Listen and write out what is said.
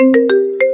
Música